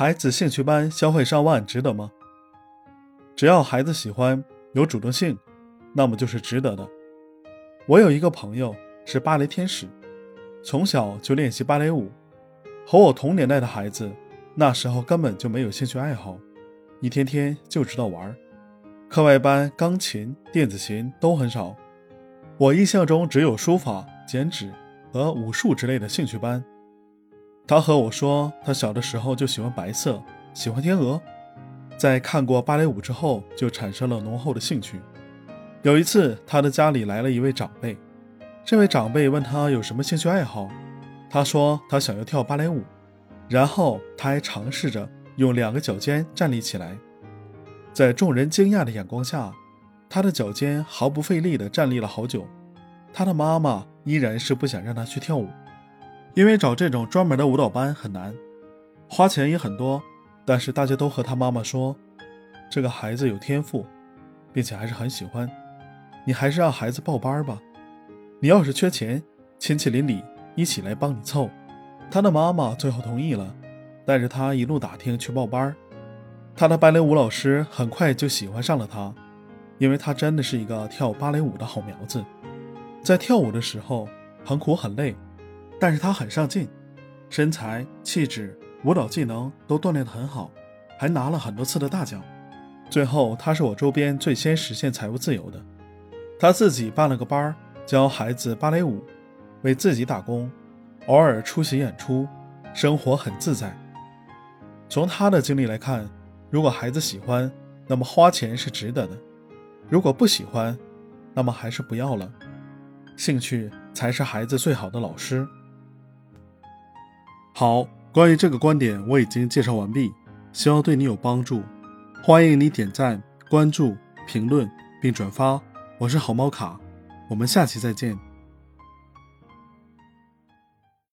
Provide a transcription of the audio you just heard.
孩子兴趣班消费上万，值得吗？只要孩子喜欢，有主动性，那么就是值得的。我有一个朋友是芭蕾天使，从小就练习芭蕾舞，和我同年代的孩子，那时候根本就没有兴趣爱好，一天天就知道玩。课外班、钢琴、电子琴都很少，我印象中只有书法、剪纸和武术之类的兴趣班。他和我说，他小的时候就喜欢白色，喜欢天鹅。在看过芭蕾舞之后，就产生了浓厚的兴趣。有一次，他的家里来了一位长辈，这位长辈问他有什么兴趣爱好，他说他想要跳芭蕾舞，然后他还尝试着用两个脚尖站立起来。在众人惊讶的眼光下，他的脚尖毫不费力地站立了好久。他的妈妈依然是不想让他去跳舞。因为找这种专门的舞蹈班很难，花钱也很多，但是大家都和他妈妈说，这个孩子有天赋，并且还是很喜欢，你还是让孩子报班吧。你要是缺钱，亲戚邻里一起来帮你凑。他的妈妈最后同意了，带着他一路打听去报班。他的芭蕾舞老师很快就喜欢上了他，因为他真的是一个跳芭蕾舞的好苗子，在跳舞的时候很苦很累。但是他很上进，身材、气质、舞蹈技能都锻炼得很好，还拿了很多次的大奖。最后，他是我周边最先实现财务自由的。他自己办了个班教孩子芭蕾舞，为自己打工，偶尔出席演出，生活很自在。从他的经历来看，如果孩子喜欢，那么花钱是值得的；如果不喜欢，那么还是不要了。兴趣才是孩子最好的老师。好，关于这个观点我已经介绍完毕，希望对你有帮助。欢迎你点赞、关注、评论并转发。我是好猫卡，我们下期再见。